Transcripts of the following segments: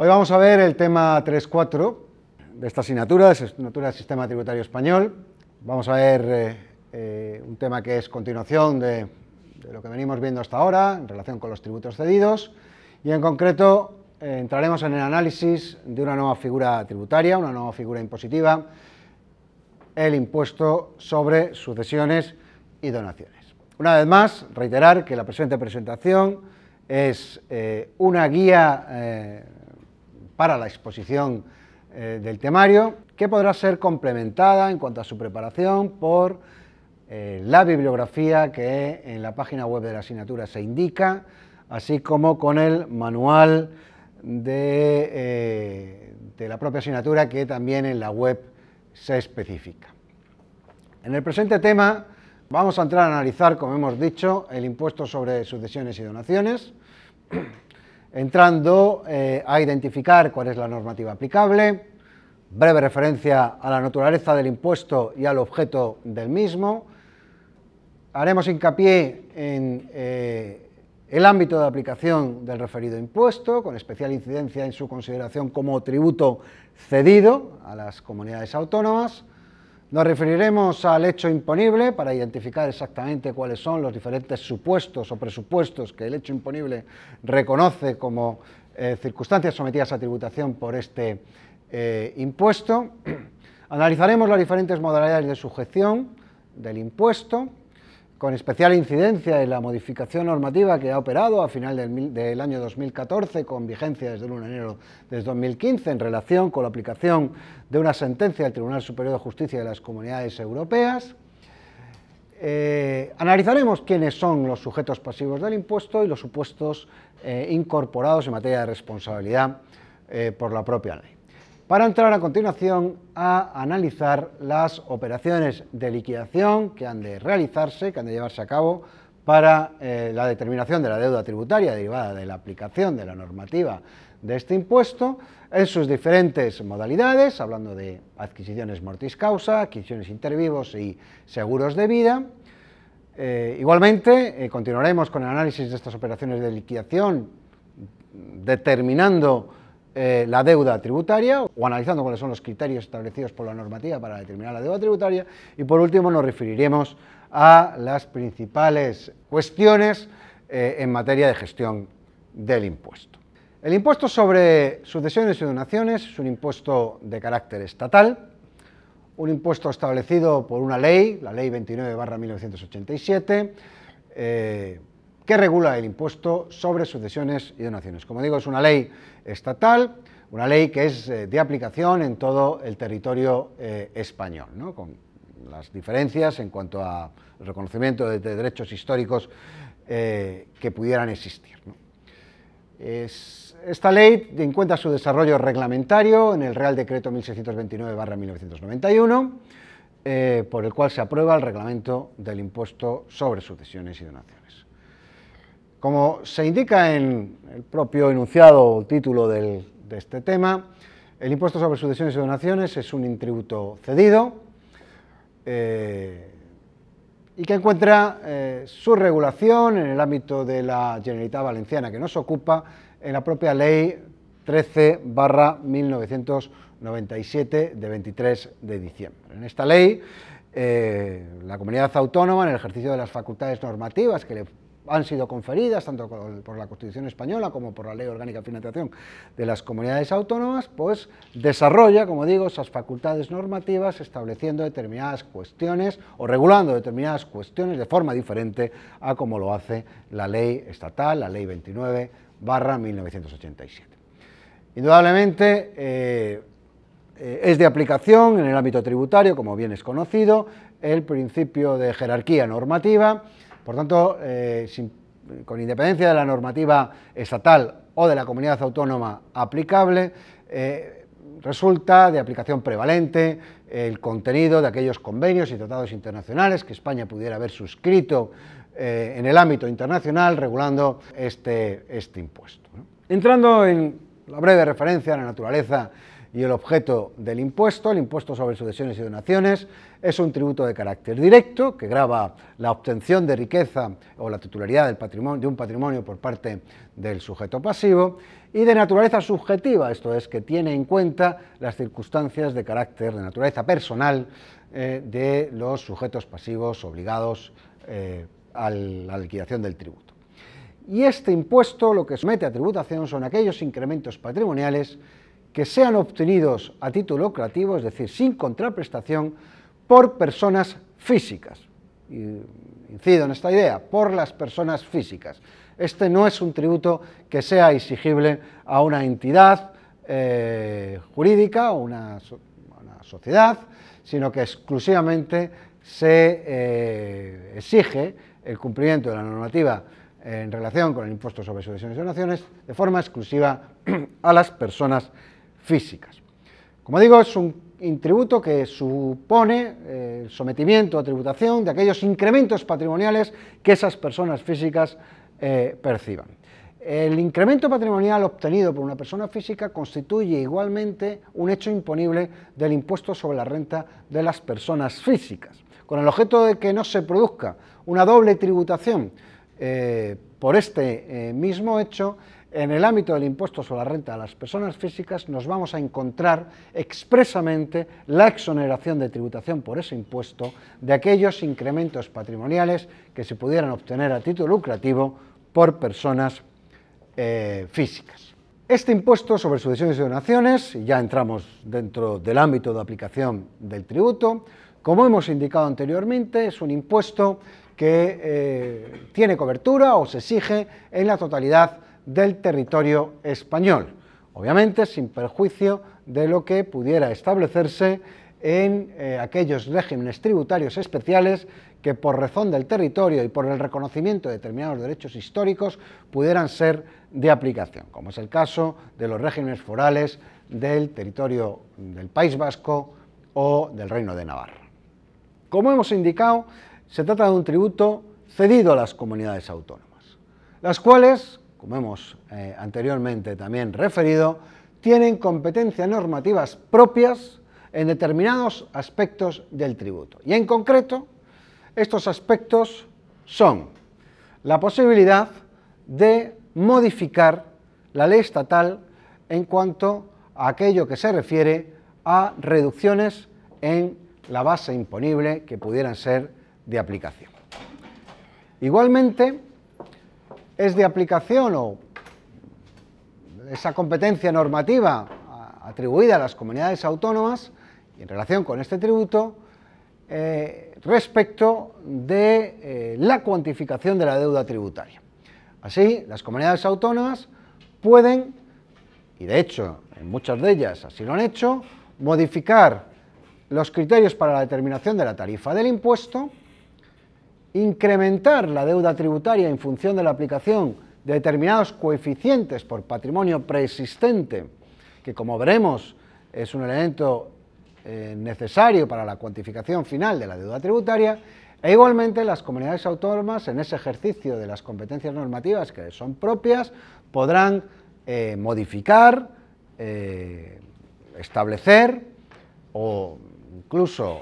Hoy vamos a ver el tema 3.4 de esta asignatura, de asignatura del Sistema Tributario Español. Vamos a ver eh, eh, un tema que es continuación de, lo que venimos viendo hasta ahora en relación con los tributos cedidos y en concreto eh, entraremos en el análisis de una nueva figura tributaria, una nueva figura impositiva, el impuesto sobre sucesiones y donaciones. Una vez más, reiterar que la presente presentación es una guía para la exposición eh, del temario, que podrá ser complementada en cuanto a su preparación por eh, la bibliografía que en la página web de la asignatura se indica, así como con el manual de, eh, de la propia asignatura que también en la web se especifica. En el presente tema vamos a entrar a analizar, como hemos dicho, el impuesto sobre sucesiones y donaciones entrando eh, a identificar cuál es la normativa aplicable, breve referencia a la naturaleza del impuesto y al objeto del mismo, haremos hincapié en eh, el ámbito de aplicación del referido impuesto, con especial incidencia en su consideración como tributo cedido a las comunidades autónomas, nos referiremos al hecho imponible para identificar exactamente cuáles son los diferentes supuestos o presupuestos que el hecho imponible reconoce como eh, circunstancias sometidas a tributación por este eh, impuesto. Analizaremos las diferentes modalidades de sujeción del impuesto con especial incidencia en la modificación normativa que ha operado a final del, año 2014, con vigencia desde el 1 de enero de 2015, en relación con la aplicación de una sentencia del Tribunal Superior de Justicia de las Comunidades Europeas. Eh, analizaremos quiénes son los sujetos pasivos del impuesto y los supuestos eh, incorporados en materia de responsabilidad eh, por la propia ley para entrar a continuación a analizar las operaciones de liquidación que han de realizarse, que han de llevarse a cabo para eh, la determinación de la deuda tributaria derivada de la aplicación de la normativa de este impuesto en sus diferentes modalidades, hablando de adquisiciones mortis causa, adquisiciones intervivos y seguros de vida. Eh, igualmente, eh, continuaremos con el análisis de estas operaciones de liquidación, determinando eh, la deuda tributaria o analizando cuáles son los criterios establecidos por la normativa para determinar la deuda tributaria y por último nos referiremos a las principales cuestiones eh, en materia de gestión del impuesto. El impuesto sobre sucesiones y donaciones es un impuesto de carácter estatal, un impuesto establecido por una ley, la Ley 29-1987, que regula el impuesto sobre sucesiones y donaciones. Como digo, es una ley estatal, una ley que es eh, de aplicación en todo el territorio eh, español, con las diferencias en cuanto al reconocimiento de, derechos históricos eh, que pudieran existir. esta ley encuentra su desarrollo reglamentario en el Real Decreto 1629-1991, por el cual se aprueba el reglamento del impuesto sobre sucesiones y donaciones. Como se indica en el propio enunciado o título de este tema, el impuesto sobre sucesiones y donaciones es un tributo cedido eh, y que encuentra eh, su regulación en el ámbito de la Generalitat Valenciana, que nos ocupa en la propia Ley 13 1997 de 23 de diciembre. En esta ley, eh, la comunidad autónoma, en el ejercicio de las facultades normativas que le han sido conferidas tanto por la Constitución española como por la Ley Orgánica de Financiación de las Comunidades Autónomas, pues desarrolla, como digo, esas facultades normativas estableciendo determinadas cuestiones o regulando determinadas cuestiones de forma diferente a como lo hace la ley estatal, la Ley 29 barra 1987. Indudablemente, eh, eh, es de aplicación en el ámbito tributario, como bien es conocido, el principio de jerarquía normativa, por tanto, eh, con independencia de la normativa estatal o de la comunidad autónoma aplicable, eh, resulta de aplicación prevalente el contenido de aquellos convenios y tratados internacionales que España pudiera haber suscrito eh, en el ámbito internacional regulando este, este impuesto. Entrando en la breve referencia a la naturaleza y el objeto del impuesto, el impuesto sobre sucesiones y donaciones, es un tributo de carácter directo que grava la obtención de riqueza o la titularidad de un patrimonio por parte del sujeto pasivo y de naturaleza subjetiva, esto es, que tiene en cuenta las circunstancias de carácter de naturaleza personal eh, de los sujetos pasivos obligados eh, a la liquidación del tributo. Y este impuesto lo que somete a tributación son aquellos incrementos patrimoniales que sean obtenidos a título lucrativo, es decir, sin contraprestación, por personas físicas. incido en esta idea, por las personas físicas. Este no es un tributo que sea exigible a una entidad eh, jurídica o una, una, sociedad, sino que exclusivamente se eh, exige el cumplimiento de la normativa en relación con el impuesto sobre sucesiones y donaciones de forma exclusiva a las personas físicas. Como digo, es un tributo que supone eh, el sometimiento a tributación de aquellos incrementos patrimoniales que esas personas físicas eh, perciban. El incremento patrimonial obtenido por una persona física constituye igualmente un hecho imponible del impuesto sobre la renta de las personas físicas, con el objeto de que no se produzca una doble tributación eh, por este mismo hecho, en el ámbito del impuesto sobre la renta de las personas físicas nos vamos a encontrar expresamente la exoneración de tributación por ese impuesto de aquellos incrementos patrimoniales que se pudieran obtener a título lucrativo por personas eh, físicas. Este impuesto sobre sucesiones y donaciones, ya entramos dentro del ámbito de aplicación del tributo, como hemos indicado anteriormente, es un impuesto que eh, tiene cobertura o se exige en la totalidad del territorio español, obviamente sin perjuicio de lo que pudiera establecerse en eh, aquellos regímenes tributarios especiales que por razón del territorio y por el reconocimiento de determinados derechos históricos pudieran ser de aplicación, como es el caso de los regímenes forales del territorio del País Vasco o del Reino de Navarra. Como hemos indicado, se trata de un tributo cedido a las comunidades autónomas, las cuales como hemos eh, anteriormente también referido, tienen competencias normativas propias en determinados aspectos del tributo. Y en concreto, estos aspectos son la posibilidad de modificar la ley estatal en cuanto a aquello que se refiere a reducciones en la base imponible que pudieran ser de aplicación. Igualmente, es de aplicación o esa competencia normativa atribuida a las comunidades autónomas en relación con este tributo eh, respecto de eh, la cuantificación de la deuda tributaria. Así, las comunidades autónomas pueden, y de hecho en muchas de ellas así lo han hecho, modificar los criterios para la determinación de la tarifa del impuesto incrementar la deuda tributaria en función de la aplicación de determinados coeficientes por patrimonio preexistente, que como veremos es un elemento eh, necesario para la cuantificación final de la deuda tributaria, e igualmente las comunidades autónomas, en ese ejercicio de las competencias normativas que son propias, podrán eh, modificar, eh, establecer o incluso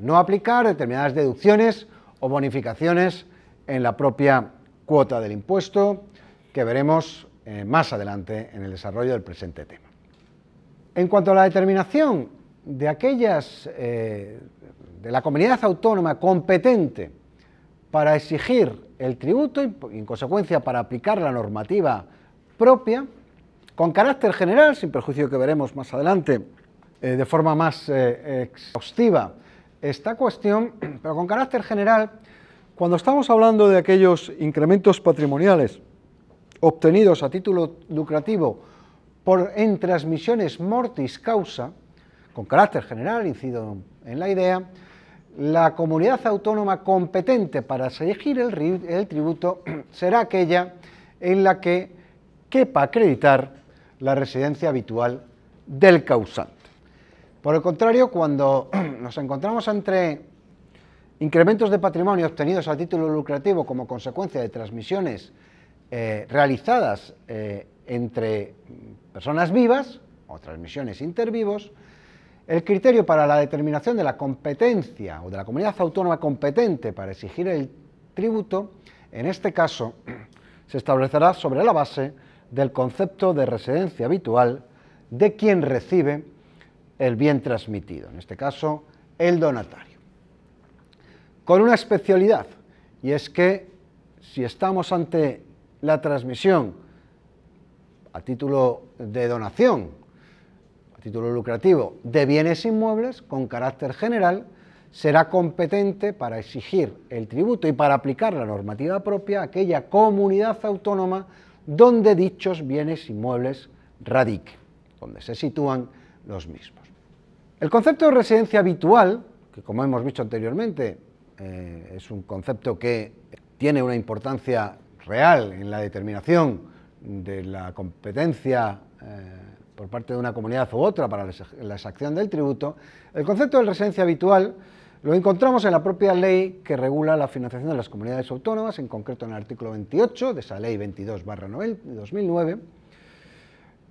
no aplicar determinadas deducciones o bonificaciones en la propia cuota del impuesto que veremos eh, más adelante en el desarrollo del presente tema. En cuanto a la determinación de aquellas eh, de la comunidad autónoma competente para exigir el tributo y en consecuencia para aplicar la normativa propia, con carácter general, sin perjuicio que veremos más adelante eh, de forma más exhaustiva esta cuestión, pero con carácter general, cuando estamos hablando de aquellos incrementos patrimoniales obtenidos a título lucrativo por en transmisiones mortis causa, con carácter general, incido en la idea, la comunidad autónoma competente para exigir el, el tributo será aquella en la que quepa acreditar la residencia habitual del causante. Por el contrario, cuando nos encontramos entre incrementos de patrimonio obtenidos a título lucrativo como consecuencia de transmisiones eh, realizadas eh, entre personas vivas o transmisiones intervivos, el criterio para la determinación de la competencia o de la comunidad autónoma competente para exigir el tributo, en este caso, se establecerá sobre la base del concepto de residencia habitual de quien recibe el bien transmitido, en este caso, el donatario. Con una especialidad, y es que si estamos ante la transmisión a título de donación, a título lucrativo, de bienes inmuebles con carácter general, será competente para exigir el tributo y para aplicar la normativa propia a aquella comunidad autónoma donde dichos bienes inmuebles radiquen, donde se sitúan los mismos. El concepto de residencia habitual, que como hemos visto anteriormente, eh, es un concepto que tiene una importancia real en la determinación de la competencia eh, por parte de una comunidad u otra para la exacción del tributo, el concepto de residencia habitual lo encontramos en la propia ley que regula la financiación de las comunidades autónomas, en concreto en el artículo 28 de esa ley 22 de 2009,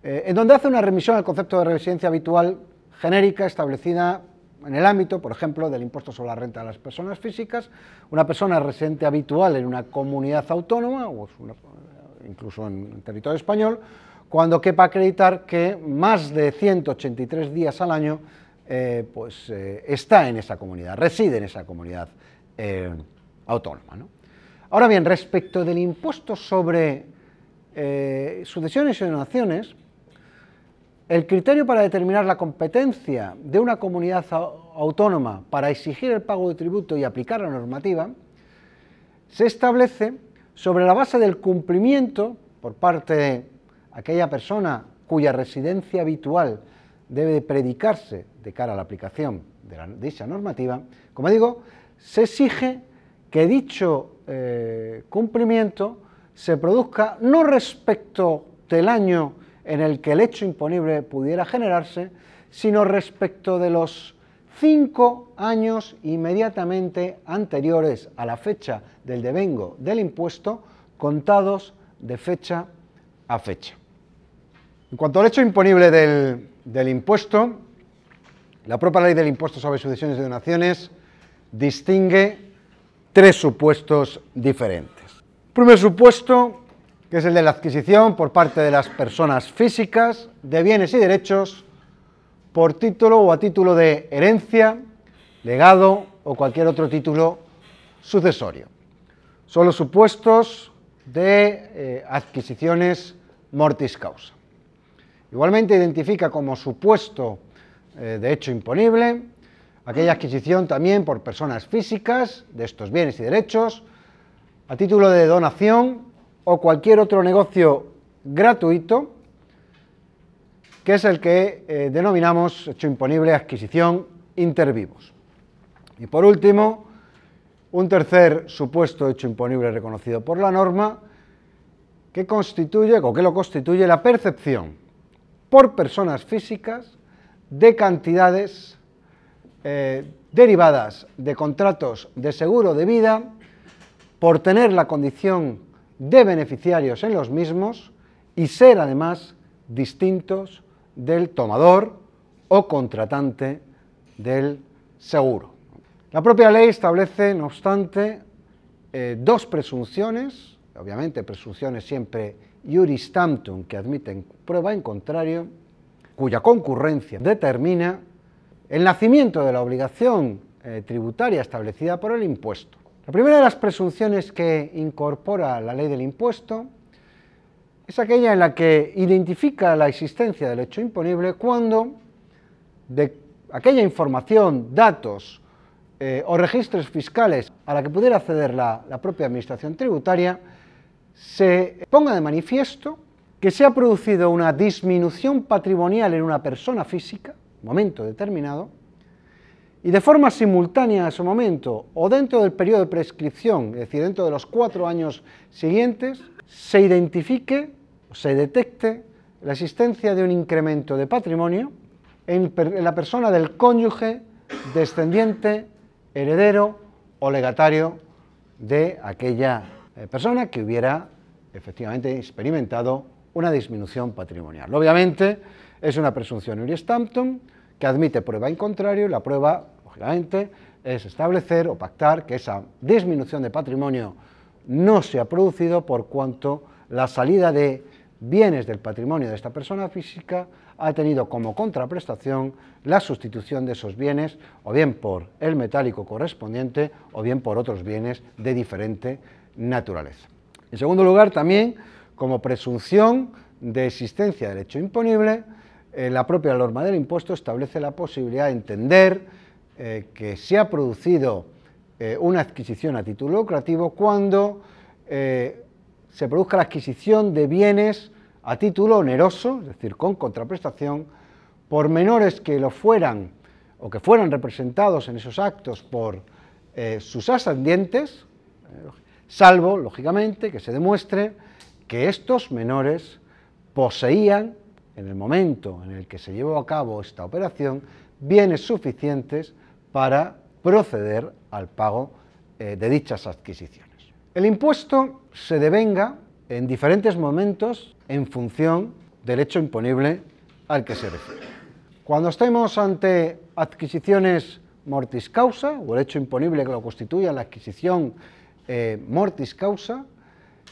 eh, en donde hace una remisión al concepto de residencia habitual genérica establecida en el ámbito, por ejemplo, del impuesto sobre la renta de las personas físicas. Una persona residente habitual en una comunidad autónoma, o incluso en territorio español, cuando quepa acreditar que más de 183 días al año eh, pues, eh, está en esa comunidad, reside en esa comunidad eh, autónoma. Ahora bien, respecto del impuesto sobre sucesiones y donaciones, el criterio para determinar la competencia de una comunidad autónoma para exigir el pago de tributo y aplicar la normativa se establece sobre la base del cumplimiento por parte de aquella persona cuya residencia habitual debe predicarse de cara a la aplicación de, la, dicha normativa, como digo, se exige que dicho eh, cumplimiento se produzca no respecto del año en el que el hecho imponible pudiera generarse, sino respecto de los cinco años inmediatamente anteriores a la fecha del devengo del impuesto, contados de fecha a fecha. En cuanto al hecho imponible del, del impuesto, la propia ley del impuesto sobre sucesiones y donaciones distingue tres supuestos diferentes. primer supuesto, que es el de la adquisición por parte de las personas físicas de bienes y derechos por título o a título de herencia, legado o cualquier otro título sucesorio. Son los supuestos de eh, adquisiciones mortis causa. Igualmente identifica como supuesto eh, de hecho imponible aquella adquisición también por personas físicas de estos bienes y derechos a título de donación o cualquier otro negocio gratuito, que es el que eh, denominamos hecho imponible adquisición intervivos. Y por último, un tercer supuesto hecho imponible reconocido por la norma, que constituye o que lo constituye la percepción por personas físicas de cantidades eh, derivadas de contratos de seguro de vida por tener la condición de beneficiarios en los mismos y ser además distintos del tomador o contratante del seguro. La propia ley establece, no obstante, eh, dos presunciones, obviamente presunciones siempre iuris tantum que admiten prueba en contrario, cuya concurrencia determina el nacimiento de la obligación eh, tributaria establecida por el impuesto. La primera de las presunciones que incorpora la ley del impuesto es aquella en la que identifica la existencia del hecho imponible cuando de aquella información, datos eh, o registros fiscales a la que pudiera acceder la propia Administración tributaria se ponga de manifiesto que se ha producido una disminución patrimonial en una persona física, momento determinado, y de forma simultánea a ese momento o dentro del periodo de prescripción, es decir, dentro de los cuatro años siguientes, se identifique, se detecte la existencia de un incremento de patrimonio en, en la persona del cónyuge, descendiente, heredero o legatario de aquella eh, persona que hubiera efectivamente experimentado una disminución patrimonial. Obviamente es una presunción Uri Stampton que admite prueba en contrario y la prueba, es establecer o pactar que esa disminución de patrimonio no se ha producido por cuanto la salida de bienes del patrimonio de esta persona física ha tenido como contraprestación la sustitución de esos bienes o bien por el metálico correspondiente o bien por otros bienes de diferente naturaleza. En segundo lugar, también como presunción de existencia del hecho imponible, eh, la propia norma del impuesto establece la posibilidad de entender eh, que se ha producido eh, una adquisición a título lucrativo cuando se produzca la adquisición de bienes a título oneroso, es decir, con contraprestación, por menores que lo fueran o que fueran representados en esos actos por sus ascendientes, salvo, lógicamente, que se demuestre que estos menores poseían, en el momento en el que se llevó a cabo esta operación, bienes suficientes para proceder al pago eh, de dichas adquisiciones. El impuesto se devenga en diferentes momentos en función del hecho imponible al que se refiere. Cuando estemos ante adquisiciones mortis causa, o el hecho imponible que lo constituye la adquisición eh, mortis causa,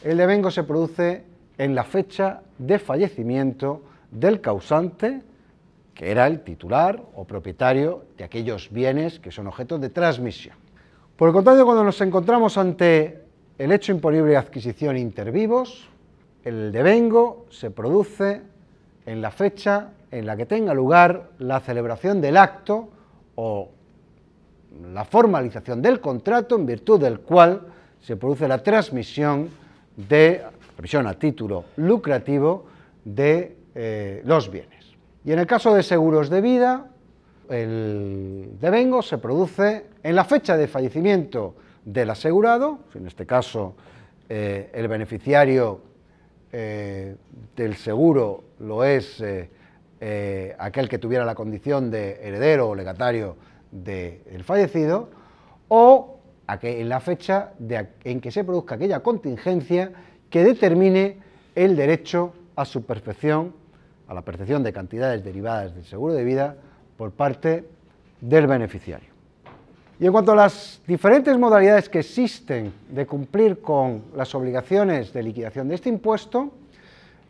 el devengo se produce en la fecha de fallecimiento del causante, que era el titular o propietario de aquellos bienes que son objeto de transmisión. Por el contrario, cuando nos encontramos ante el hecho imponible de adquisición intervivos, el devengo se produce en la fecha en la que tenga lugar la celebración del acto o la formalización del contrato en virtud del cual se produce la transmisión de, a título lucrativo de eh, los bienes. Y en el caso de seguros de vida, el devengo se produce en la fecha de fallecimiento del asegurado, en este caso eh, el beneficiario eh, del seguro lo es aquel que tuviera la condición de heredero o legatario del fallecido, o en la fecha en que se produzca aquella contingencia que determine el derecho a su perfección, la percepción de cantidades derivadas del seguro de vida por parte del beneficiario. Y en cuanto a las diferentes modalidades que existen de cumplir con las obligaciones de liquidación de este impuesto,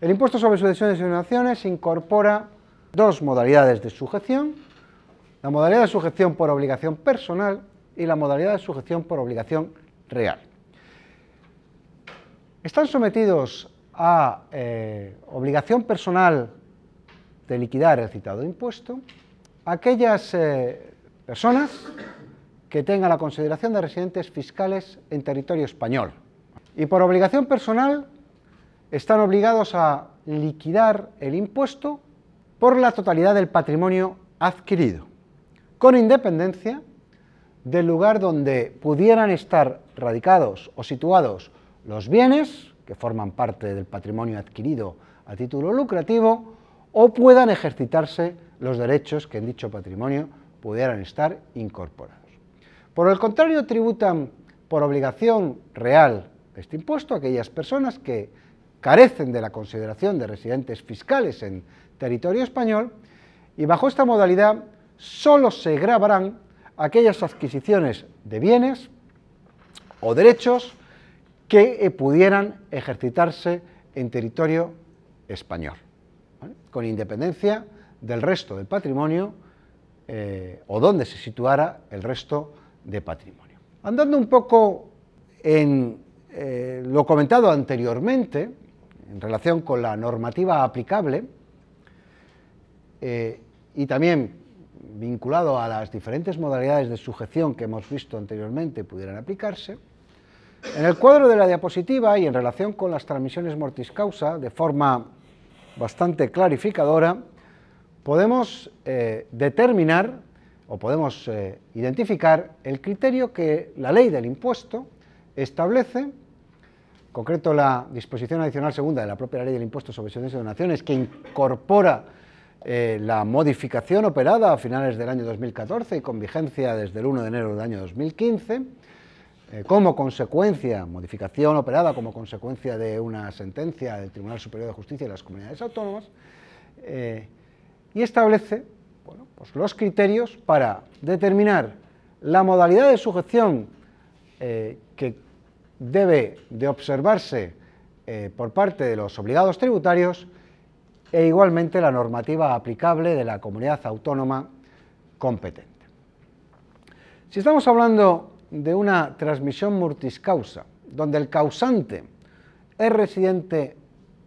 el impuesto sobre sucesiones y donaciones incorpora dos modalidades de sujeción, la modalidad de sujeción por obligación personal y la modalidad de sujeción por obligación real. Están sometidos a eh, obligación personal de liquidar el citado impuesto aquellas eh, personas que tengan la consideración de residentes fiscales en territorio español. Y por obligación personal están obligados a liquidar el impuesto por la totalidad del patrimonio adquirido, con independencia del lugar donde pudieran estar radicados o situados los bienes que forman parte del patrimonio adquirido a título lucrativo o puedan ejercitarse los derechos que en dicho patrimonio pudieran estar incorporados. Por el contrario, tributan por obligación real este impuesto aquellas personas que carecen de la consideración de residentes fiscales en territorio español y bajo esta modalidad solo se grabarán aquellas adquisiciones de bienes o derechos que pudieran ejercitarse en territorio español, con independencia del resto del patrimonio eh, o donde se situara el resto de patrimonio. Andando un poco en eh, lo comentado anteriormente, en relación con la normativa aplicable, y también vinculado a las diferentes modalidades de sujeción que hemos visto anteriormente pudieran aplicarse. En el cuadro de la diapositiva y en relación con las transmisiones mortis causa, de forma bastante clarificadora, podemos eh, determinar o podemos eh, identificar el criterio que la ley del impuesto establece, en concreto la disposición adicional segunda de la propia ley del impuesto sobre sucesiones y donaciones, que incorpora eh, la modificación operada a finales del año 2014 y con vigencia desde el 1 de enero del año 2015, eh, como consecuencia, modificación operada como consecuencia de una sentencia del Tribunal Superior de Justicia de las Comunidades Autónomas, eh, y establece pues los criterios para determinar la modalidad de sujeción eh, que debe de observarse por parte de los obligados tributarios e igualmente la normativa aplicable de la comunidad autónoma competente. Si estamos hablando de una transmisión mortis causa, donde el causante es residente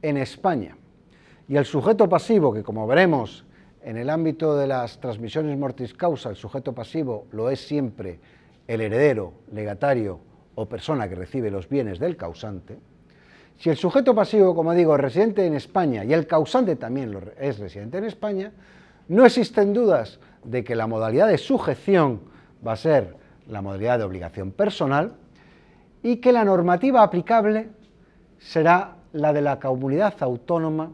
en España. Y el sujeto pasivo, que como veremos en el ámbito de las transmisiones mortis causa, el sujeto pasivo lo es siempre el heredero, legatario o persona que recibe los bienes del causante, si el sujeto pasivo, como digo, es residente en España y el causante también es residente en España, no existen dudas de que la modalidad de sujeción va a ser la modalidad de obligación personal y que la normativa aplicable será la de la comunidad autónoma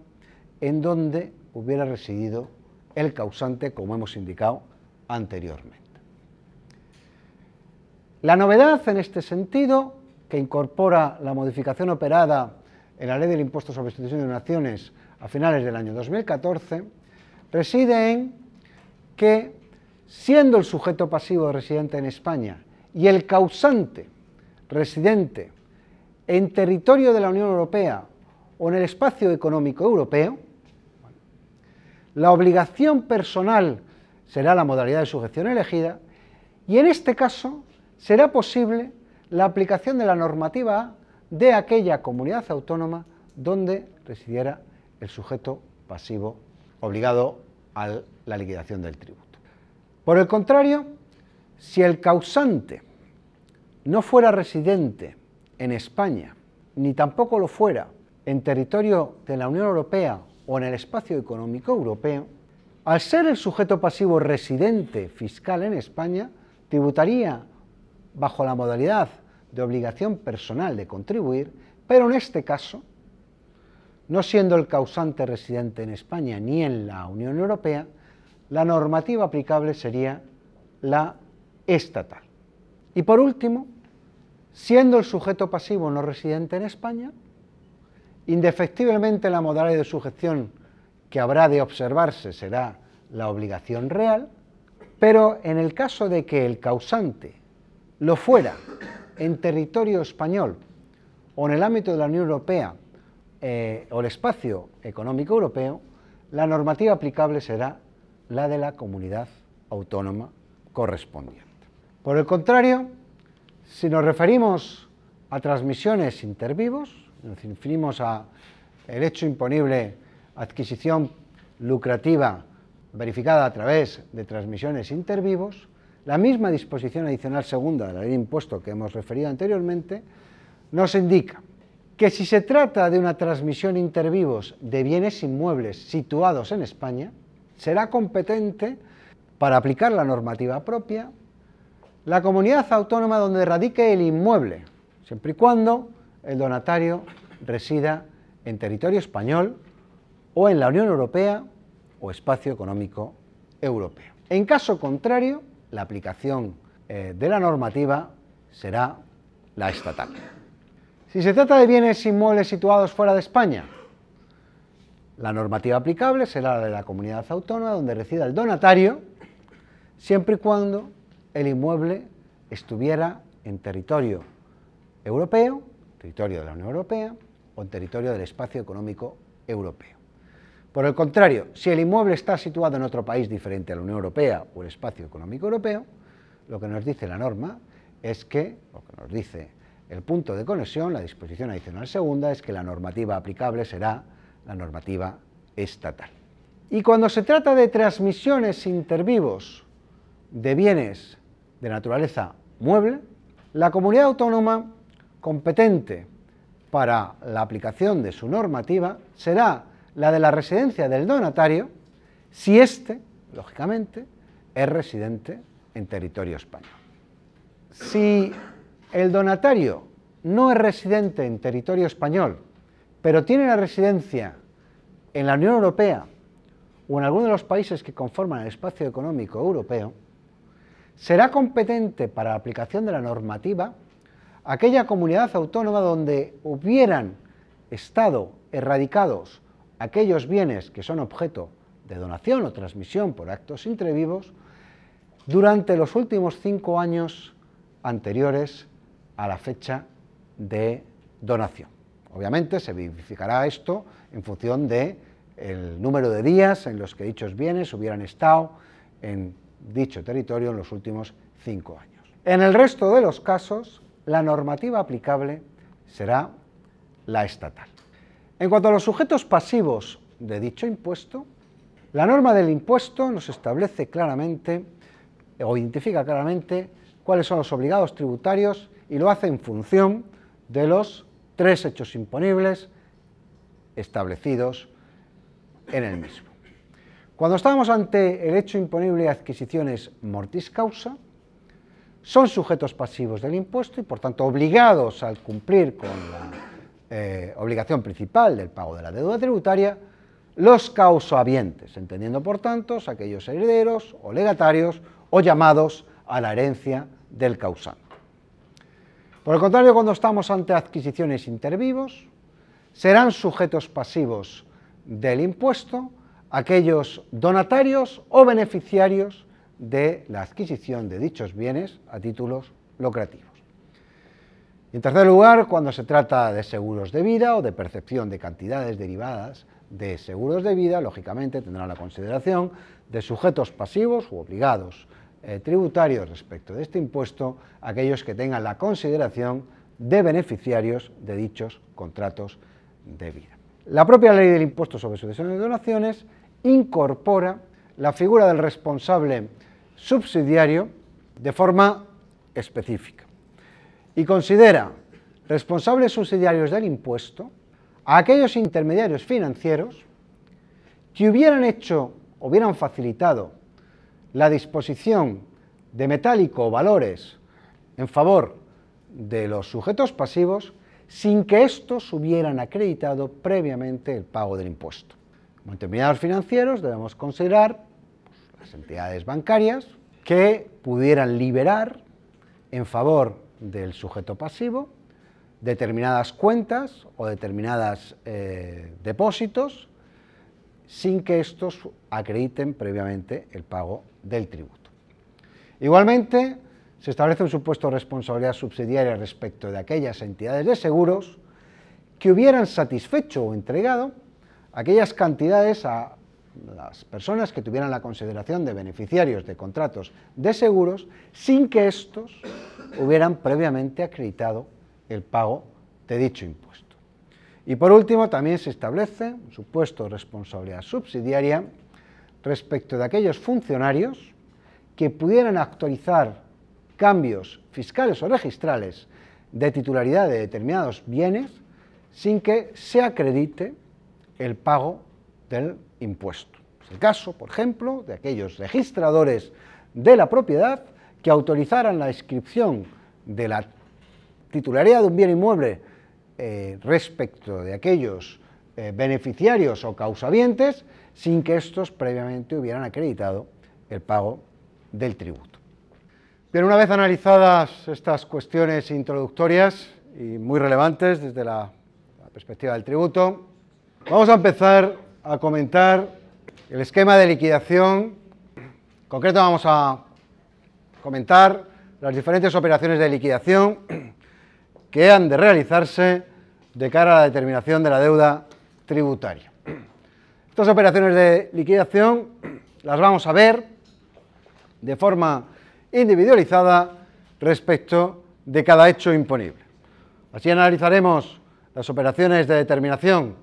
en donde hubiera residido el causante, como hemos indicado anteriormente. La novedad en este sentido, que incorpora la modificación operada en la Ley del Impuesto sobre Institución de Naciones a finales del año 2014, reside en que siendo el sujeto pasivo residente en España y el causante residente en territorio de la Unión Europea o en el espacio económico europeo, la obligación personal será la modalidad de sujeción elegida y en este caso será posible la aplicación de la normativa de aquella comunidad autónoma donde residiera el sujeto pasivo obligado a la liquidación del tributo. Por el contrario, si el causante no fuera residente en España, ni tampoco lo fuera en territorio de la Unión Europea o en el espacio económico europeo, al ser el sujeto pasivo residente fiscal en España, tributaría bajo la modalidad de obligación personal de contribuir, pero en este caso, no siendo el causante residente en España ni en la Unión Europea, la normativa aplicable sería la estatal. Y por último, siendo el sujeto pasivo no residente en España, indefectiblemente la modalidad de sujeción que habrá de observarse será la obligación real, pero en el caso de que el causante lo fuera en territorio español o en el ámbito de la Unión Europea eh, o el espacio económico europeo, la normativa aplicable será la de la comunidad autónoma correspondiente. Por el contrario, si nos referimos a transmisiones intervivos, nos referimos a el hecho imponible adquisición lucrativa verificada a través de transmisiones intervivos, la misma disposición adicional segunda de la ley de impuesto que hemos referido anteriormente nos indica que si se trata de una transmisión intervivos de bienes inmuebles situados en España, será competente para aplicar la normativa propia la comunidad autónoma donde radique el inmueble, siempre y cuando el donatario resida en territorio español o en la Unión Europea o espacio económico europeo. En caso contrario, la aplicación eh, de la normativa será la estatal. Si se trata de bienes inmuebles situados fuera de España, la normativa aplicable será la de la comunidad autónoma donde resida el donatario, siempre y cuando el inmueble estuviera en territorio europeo, territorio de la Unión Europea o en territorio del espacio económico europeo. Por el contrario, si el inmueble está situado en otro país diferente a la Unión Europea o el espacio económico europeo, lo que nos dice la norma es que, lo que nos dice el punto de conexión, la disposición adicional segunda, es que la normativa aplicable será la normativa estatal. Y cuando se trata de transmisiones intervivos de bienes de naturaleza mueble, la comunidad autónoma competente para la aplicación de su normativa será la de la residencia del donatario si éste, lógicamente, es residente en territorio español. Si el donatario no es residente en territorio español, pero tiene la residencia en la Unión Europea o en alguno de los países que conforman el espacio económico europeo, será competente para la aplicación de la normativa aquella comunidad autónoma donde hubieran estado erradicados aquellos bienes que son objeto de donación o transmisión por actos intrevivos durante los últimos cinco años anteriores a la fecha de donación. Obviamente se verificará esto en función del número de días en los que dichos bienes hubieran estado en dicho territorio en los últimos cinco años. En el resto de los casos, la normativa aplicable será la estatal. En cuanto a los sujetos pasivos de dicho impuesto, la norma del impuesto nos establece claramente o identifica claramente cuáles son los obligados tributarios y lo hace en función de los tres hechos imponibles establecidos en el mismo. Cuando estamos ante el hecho imponible de adquisiciones mortis causa, son sujetos pasivos del impuesto y por tanto obligados al cumplir con la eh, obligación principal del pago de la deuda tributaria, los causohabientes, entendiendo por tanto aquellos herederos o legatarios o llamados a la herencia del causante. Por el contrario, cuando estamos ante adquisiciones intervivos, serán sujetos pasivos del impuesto aquellos donatarios o beneficiarios de la adquisición de dichos bienes a títulos lucrativos. en tercer lugar, cuando se trata de seguros de vida o de percepción de cantidades derivadas de seguros de vida, lógicamente tendrán la consideración de sujetos pasivos u obligados eh, tributarios respecto de este impuesto aquellos que tengan la consideración de beneficiarios de dichos contratos de vida. La propia ley del impuesto sobre sucesiones y donaciones incorpora la figura del responsable subsidiario de forma específica y considera responsables subsidiarios del impuesto a aquellos intermediarios financieros que hubieran hecho, hubieran facilitado la disposición de metálico valores en favor de los sujetos pasivos sin que estos hubieran acreditado previamente el pago del impuesto. Como intermediarios financieros debemos considerar pues, las entidades bancarias que pudieran liberar en favor del sujeto pasivo determinadas cuentas o determinados eh, depósitos sin que estos acrediten previamente el pago del tributo. Igualmente, se establece un supuesto de responsabilidad subsidiaria respecto de aquellas entidades de seguros que hubieran satisfecho o entregado aquellas cantidades a las personas que tuvieran la consideración de beneficiarios de contratos de seguros sin que estos hubieran previamente acreditado el pago de dicho impuesto. Y por último, también se establece un supuesto responsabilidad subsidiaria respecto de aquellos funcionarios que pudieran actualizar cambios fiscales o registrales de titularidad de determinados bienes sin que se acredite el pago del impuesto. Es el caso, por ejemplo, de aquellos registradores de la propiedad que autorizaran la inscripción de la titularidad de un bien inmueble eh, respecto de aquellos eh, beneficiarios o causavientes sin que estos previamente hubieran acreditado el pago del tributo. Bien, una vez analizadas estas cuestiones introductorias y muy relevantes desde la, la perspectiva del tributo, vamos a empezar a comentar el esquema de liquidación. En concreto vamos a comentar las diferentes operaciones de liquidación que han de realizarse de cara a la determinación de la deuda tributaria. Estas operaciones de liquidación las vamos a ver de forma individualizada respecto de cada hecho imponible. Así analizaremos las operaciones de determinación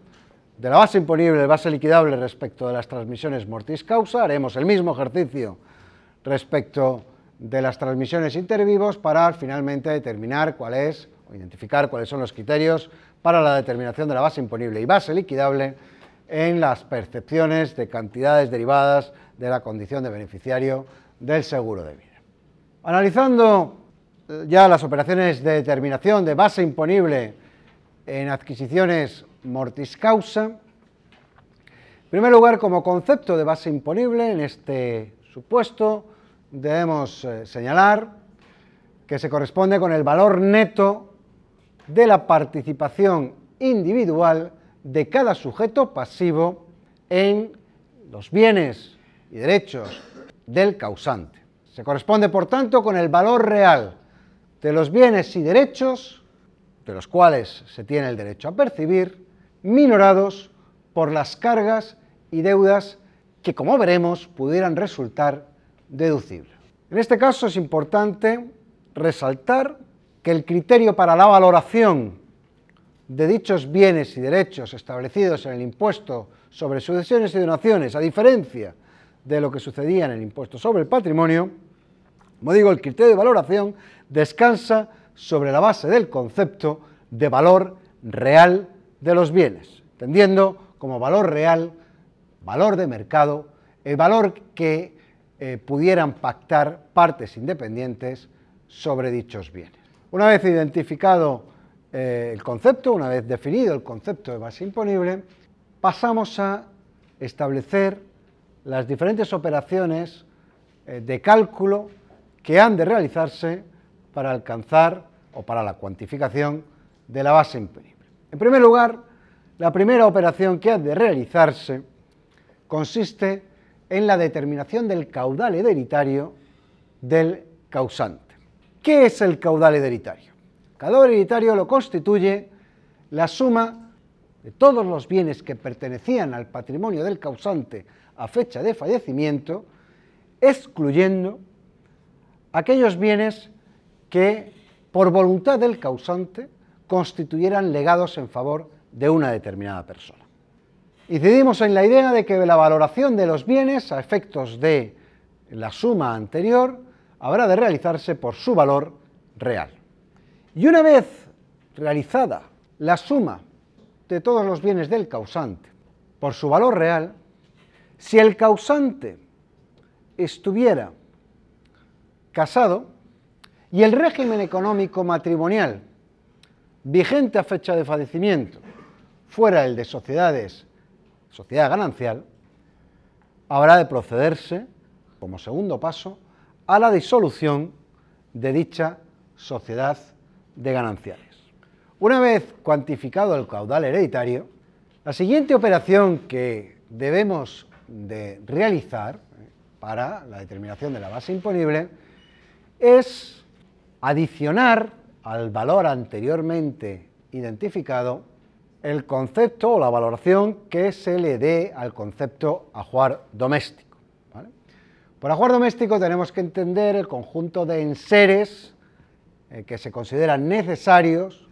de la base imponible, base liquidable respecto de las transmisiones mortis causa, haremos el mismo ejercicio respecto de las transmisiones intervivos para finalmente determinar cuál es identificar cuáles son los criterios para la determinación de la base imponible y base liquidable en las percepciones de cantidades derivadas de la condición de beneficiario del seguro de vida. Analizando eh, ya las operaciones de determinación de base imponible en adquisiciones mortis causa, en primer lugar, como concepto de base imponible, en este supuesto debemos eh, señalar que se corresponde con el valor neto de la participación individual de cada sujeto pasivo en los bienes y derechos del causante. Se corresponde, por tanto, con el valor real de los bienes y derechos de los cuales se tiene el derecho a percibir, minorados por las cargas y deudas que, como veremos, pudieran resultar deducibles. En este caso es importante resaltar que el criterio para la valoración de dichos bienes y derechos establecidos en el impuesto sobre sucesiones y donaciones, a diferencia de lo que sucedía en el impuesto sobre el patrimonio, como digo, el criterio de valoración descansa sobre la base del concepto de valor real de los bienes, entendiendo como valor real, valor de mercado, el valor que eh, pudieran pactar partes independientes sobre dichos bienes. Una vez identificado eh, el concepto, una vez definido el concepto de base imponible, pasamos a establecer las diferentes operaciones eh, de cálculo que han de realizarse para alcanzar o para la cuantificación de la base imponible. En primer lugar, la primera operación que ha de realizarse consiste en la determinación del caudal hereditario del causante. ¿Qué es el caudal hereditario? El caudal hereditario lo constituye la suma de todos los bienes que pertenecían al patrimonio del causante a fecha de fallecimiento, excluyendo aquellos bienes que, por voluntad del causante, constituyeran legados en favor de una determinada persona. Incidimos en la idea de que la valoración de los bienes a efectos de la suma anterior habrá de realizarse por su valor real. Y una vez realizada la suma de todos los bienes del causante por su valor real, si el causante estuviera casado y el régimen económico matrimonial vigente a fecha de fallecimiento fuera el de sociedades, sociedad ganancial, habrá de procederse, como segundo paso, a la disolución de dicha sociedad de gananciales. Una vez cuantificado el caudal hereditario, la siguiente operación que debemos de realizar eh, para la determinación de la base imponible es adicionar al valor anteriormente identificado el concepto o la valoración que se le dé al concepto ajuar doméstico. Por ajuar doméstico tenemos que entender el conjunto de enseres eh, que se consideran necesarios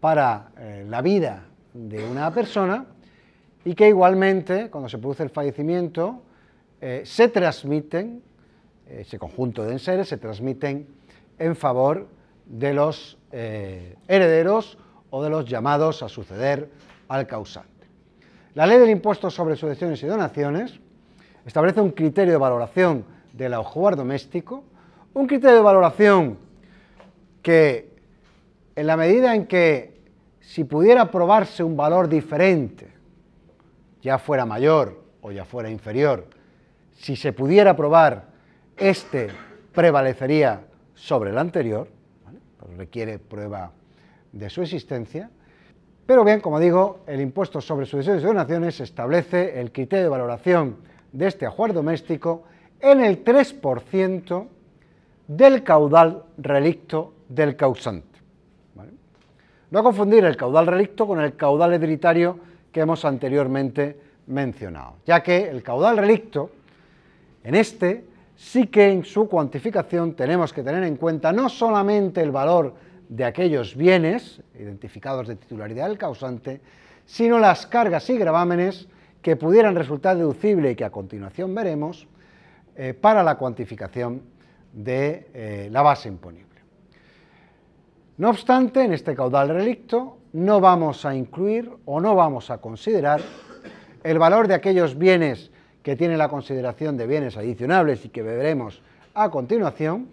para eh, la vida de una persona y que igualmente, cuando se produce el fallecimiento, eh, se transmiten, ese conjunto de enseres se transmiten en favor de los herederos o de los llamados a suceder al causante. La ley del impuesto sobre sucesiones y donaciones establece un criterio de valoración del ajuar doméstico, un criterio de valoración que en la medida en que si pudiera probarse un valor diferente, ya fuera mayor o ya fuera inferior, si se pudiera probar, este prevalecería sobre el anterior, requiere prueba de su existencia. Pero bien, como digo, el impuesto sobre sucesiones y donaciones establece el criterio de valoración de este ajuar doméstico en el 3% del caudal relicto del causante. No confundir el caudal relicto con el caudal hereditario que hemos anteriormente mencionado, ya que el caudal relicto, en este, sí que en su cuantificación tenemos que tener en cuenta no solamente el valor de aquellos bienes identificados de titularidad del causante, sino las cargas y gravámenes que pudieran resultar deducibles y que a continuación veremos eh, para la cuantificación de eh, la base imponible. No obstante, en este caudal relicto no vamos a incluir o no vamos a considerar el valor de aquellos bienes que tienen la consideración de bienes adicionables y que veremos a continuación.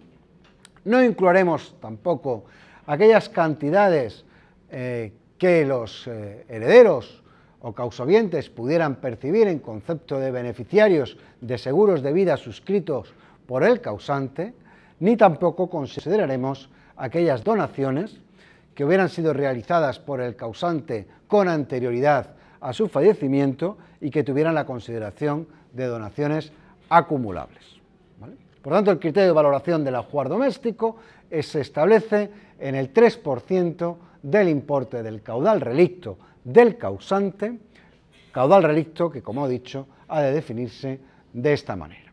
No incluiremos tampoco aquellas cantidades eh, que los herederos o causovientes pudieran percibir en concepto de beneficiarios de seguros de vida suscritos por el causante, ni tampoco consideraremos aquellas donaciones que hubieran sido realizadas por el causante con anterioridad a su fallecimiento y que tuvieran la consideración de donaciones acumulables. Por tanto, el criterio de valoración del ajuar doméstico se establece en el 3% del importe del caudal relicto del causante, caudal relicto que, como he dicho, ha de definirse de esta manera.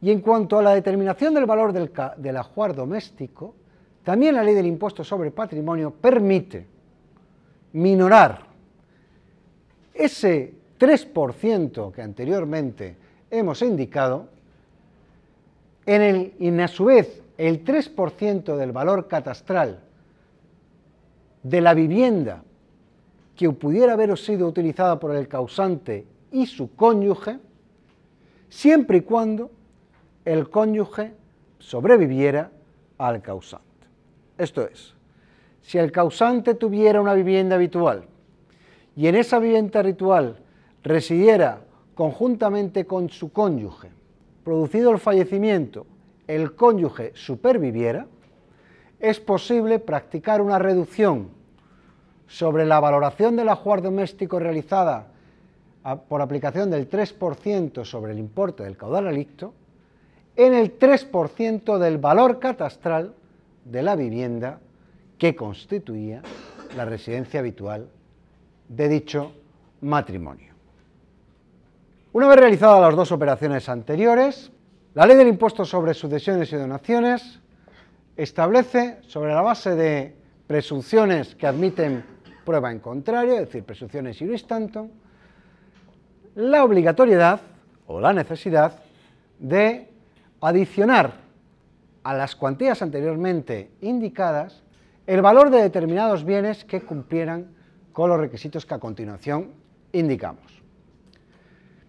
Y en cuanto a la determinación del valor del, del ajuar doméstico, también la ley del impuesto sobre patrimonio permite minorar ese 3% que anteriormente hemos indicado, en el, y a su vez el 3% del valor catastral de la vivienda que pudiera haber sido utilizada por el causante y su cónyuge, siempre y cuando el cónyuge sobreviviera al causante. Esto es, si el causante tuviera una vivienda habitual y en esa vivienda habitual residiera conjuntamente con su cónyuge, producido el fallecimiento, el cónyuge superviviera, es posible practicar una reducción sobre la valoración del ajuar doméstico realizada por aplicación del 3% sobre el importe del caudal alicto en el 3% del valor catastral de la vivienda que constituía la residencia habitual de dicho matrimonio. Una vez realizadas las dos operaciones anteriores, la ley del impuesto sobre sucesiones y donaciones establece, sobre la base de presunciones que admiten prueba en contrario, es decir, presunciones iuris tantum, la obligatoriedad o la necesidad de adicionar a las cuantías anteriormente indicadas el valor de determinados bienes que cumplieran con los requisitos que a continuación indicamos.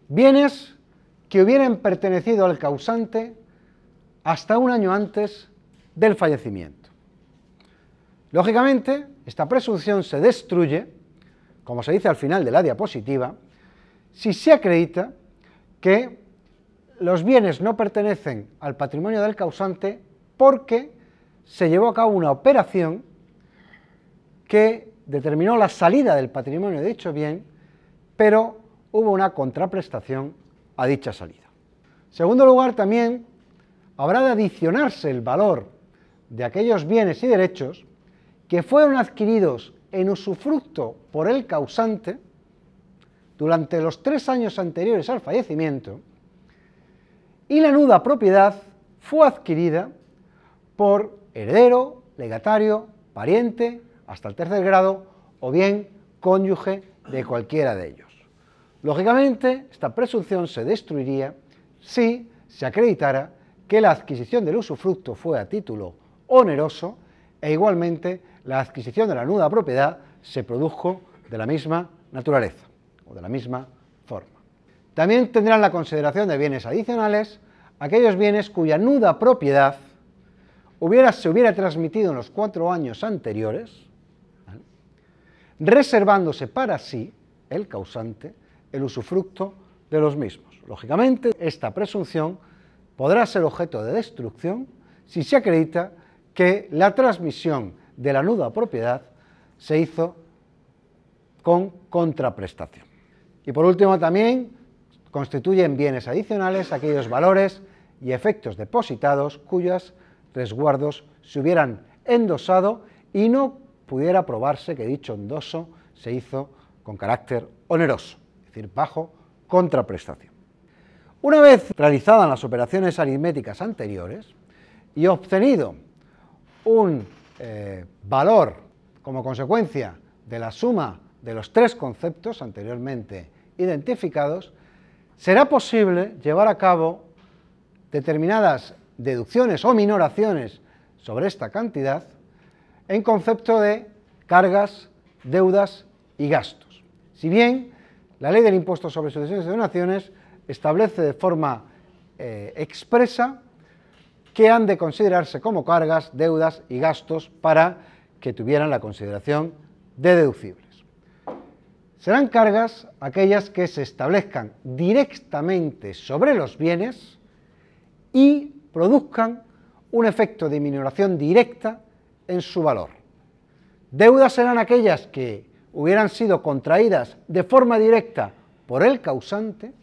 Bienes que hubieran pertenecido al causante hasta un año antes del fallecimiento. Lógicamente, esta presunción se destruye, como se dice al final de la diapositiva, si se acredita que los bienes no pertenecen al patrimonio del causante porque se llevó a cabo una operación que determinó la salida del patrimonio de dicho bien, pero hubo una contraprestación a dicha salida. En segundo lugar, también habrá de adicionarse el valor de aquellos bienes y derechos que fueron adquiridos en usufructo por el causante durante los tres años anteriores al fallecimiento y la nuda propiedad fue adquirida por heredero, legatario, pariente, hasta el tercer grado, o bien cónyuge de cualquiera de ellos. Lógicamente, esta presunción se destruiría si se acreditara que la adquisición del usufructo fue a título oneroso e igualmente la adquisición de la nuda propiedad se produjo de la misma naturaleza o de la misma forma. También tendrán la consideración de bienes adicionales aquellos bienes cuya nuda propiedad hubiera, se hubiera transmitido en los cuatro años anteriores, reservándose para sí, el causante, el usufructo de los mismos. Lógicamente, esta presunción podrá ser objeto de destrucción si se acredita que la transmisión de la nuda propiedad se hizo con contraprestación. Y por último también constituyen bienes adicionales aquellos valores y efectos depositados cuyos resguardos se hubieran endosado y no pudiera probarse que dicho endoso se hizo con carácter oneroso, es decir, bajo contraprestación. Una vez realizadas las operaciones aritméticas anteriores y obtenido un eh, valor como consecuencia de la suma de los tres conceptos anteriormente identificados, será posible llevar a cabo determinadas deducciones o minoraciones sobre esta cantidad en concepto de cargas, deudas y gastos. Si bien la ley del impuesto sobre sucesiones y donaciones establece de forma eh, expresa que han de considerarse como cargas, deudas y gastos para que tuvieran la consideración de deducibles. Serán cargas aquellas que se establezcan directamente sobre los bienes y produzcan un efecto de minoración directa en su valor. Deudas serán aquellas que hubieran sido contraídas de forma directa por el causante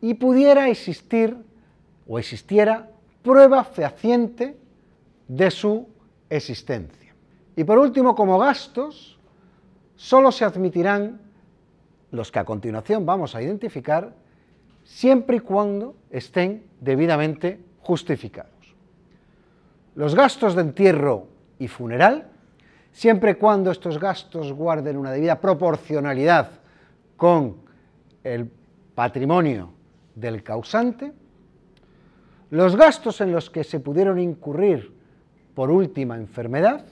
y pudiera existir o existiera prueba fehaciente de su existencia. Y por último, como gastos, solo se admitirán los que a continuación vamos a identificar siempre y cuando estén debidamente justificados. Los gastos de entierro y funeral, siempre y cuando estos gastos guarden una debida proporcionalidad con el patrimonio del causante, los gastos en los que se pudieron incurrir por última enfermedad,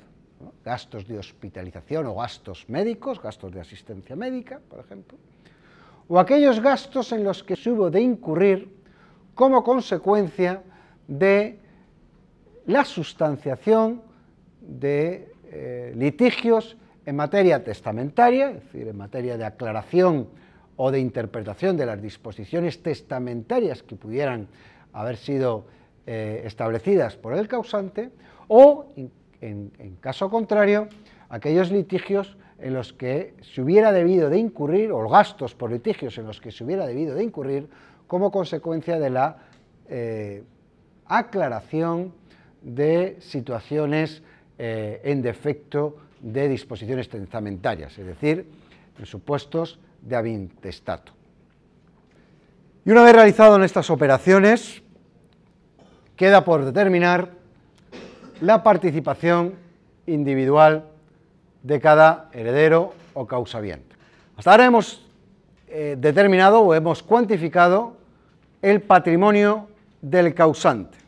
gastos de hospitalización o gastos médicos, gastos de asistencia médica, por ejemplo, o aquellos gastos en los que se hubo de incurrir como consecuencia de la sustanciación de eh, litigios en materia testamentaria, es decir, en materia de aclaración o de interpretación de las disposiciones testamentarias que pudieran haber sido eh, establecidas por el causante, o, en, caso contrario, aquellos litigios en los que se hubiera debido de incurrir, o gastos por litigios en los que se hubiera debido de incurrir como consecuencia de la eh, aclaración de situaciones eh, en defecto de disposiciones testamentarias, es decir, en supuestos de avintestato. Y una vez realizado en estas operaciones, queda por determinar la participación individual de cada heredero o causaviente. Hasta ahora hemos eh, determinado o hemos cuantificado el patrimonio del causante,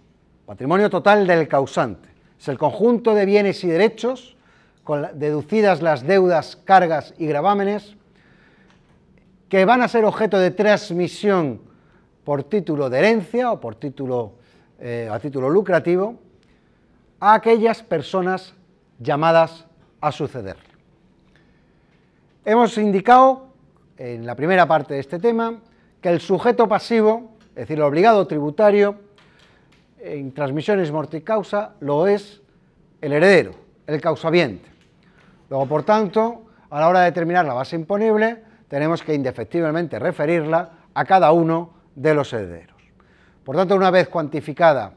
patrimonio total del causante. Es el conjunto de bienes y derechos, con deducidas las deudas, cargas y gravámenes, que van a ser objeto de transmisión por título de herencia o por título eh, a título lucrativo a aquellas personas llamadas a suceder. Hemos indicado en la primera parte de este tema que el sujeto pasivo, es decir, el obligado tributario, en transmisiones morticausa lo es el heredero, el causaviente. Luego, por tanto, a la hora de determinar la base imponible, tenemos que indefectiblemente referirla a cada uno de los herederos. Por tanto, una vez cuantificada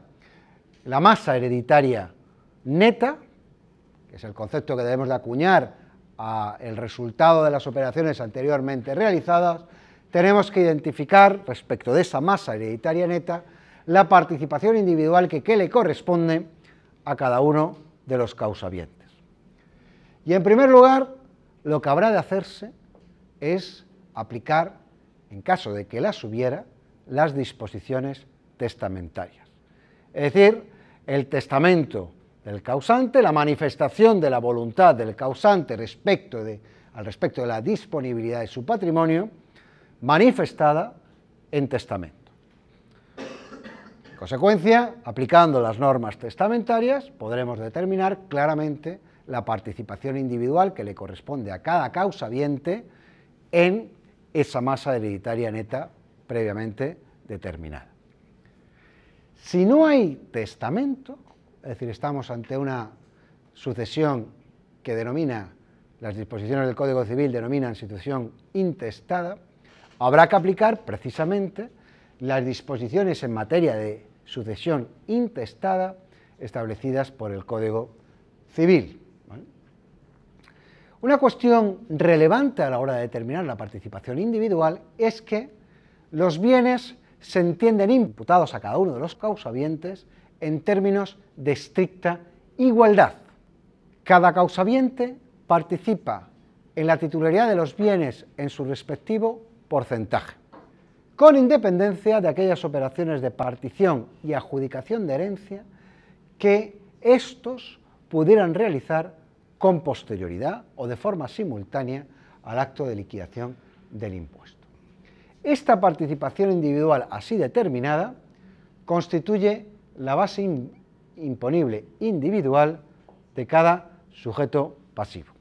la masa hereditaria neta, que es el concepto que debemos de acuñar al resultado de las operaciones anteriormente realizadas, tenemos que identificar respecto de esa masa hereditaria neta la participación individual que, que le corresponde a cada uno de los causavientes. Y en primer lugar, lo que habrá de hacerse es aplicar, en caso de que las hubiera, las disposiciones testamentarias. Es decir, el testamento del causante, la manifestación de la voluntad del causante respecto de, al respecto de la disponibilidad de su patrimonio, manifestada en testamento. En consecuencia, aplicando las normas testamentarias, podremos determinar claramente la participación individual que le corresponde a cada causa viente en esa masa hereditaria neta previamente determinada. Si no hay testamento, es decir, estamos ante una sucesión que denomina, las disposiciones del Código Civil denominan situación intestada, habrá que aplicar precisamente las disposiciones en materia de sucesión intestada establecidas por el Código Civil. Una cuestión relevante a la hora de determinar la participación individual es que los bienes se entienden imputados a cada uno de los causavientes en términos de estricta igualdad. Cada causaviente participa en la titularidad de los bienes en su respectivo porcentaje, con independencia de aquellas operaciones de partición y adjudicación de herencia que estos pudieran realizar con posterioridad o de forma simultánea al acto de liquidación del impuesto. Esta participación individual así determinada constituye la base imponible individual de cada sujeto pasivo.